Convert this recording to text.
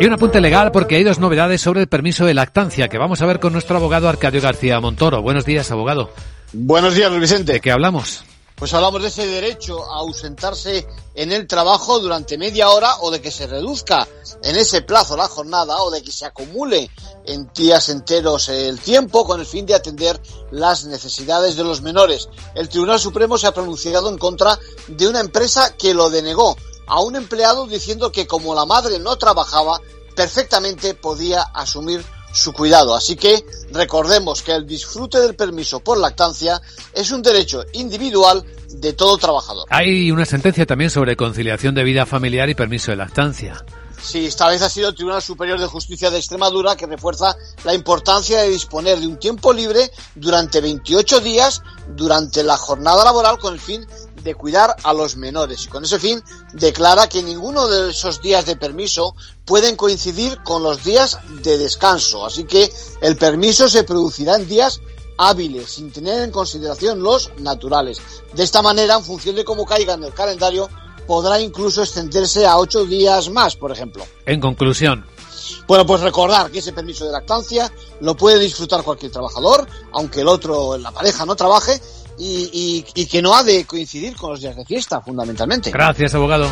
Y un apunte legal porque hay dos novedades sobre el permiso de lactancia que vamos a ver con nuestro abogado Arcadio García Montoro. Buenos días, abogado. Buenos días, Luis Vicente. ¿De qué hablamos? Pues hablamos de ese derecho a ausentarse en el trabajo durante media hora o de que se reduzca en ese plazo la jornada o de que se acumule en días enteros el tiempo con el fin de atender las necesidades de los menores. El Tribunal Supremo se ha pronunciado en contra de una empresa que lo denegó a un empleado diciendo que como la madre no trabajaba, perfectamente podía asumir su cuidado. Así que recordemos que el disfrute del permiso por lactancia es un derecho individual de todo trabajador. Hay una sentencia también sobre conciliación de vida familiar y permiso de lactancia. Sí, esta vez ha sido el Tribunal Superior de Justicia de Extremadura que refuerza la importancia de disponer de un tiempo libre durante 28 días durante la jornada laboral con el fin de cuidar a los menores y con ese fin declara que ninguno de esos días de permiso pueden coincidir con los días de descanso. Así que el permiso se producirá en días hábiles, sin tener en consideración los naturales. De esta manera, en función de cómo caiga en el calendario, podrá incluso extenderse a ocho días más, por ejemplo. En conclusión. Bueno, pues recordar que ese permiso de lactancia lo puede disfrutar cualquier trabajador, aunque el otro, la pareja, no trabaje, y, y, que no ha de coincidir con los días de fiesta, fundamentalmente. Gracias, abogado.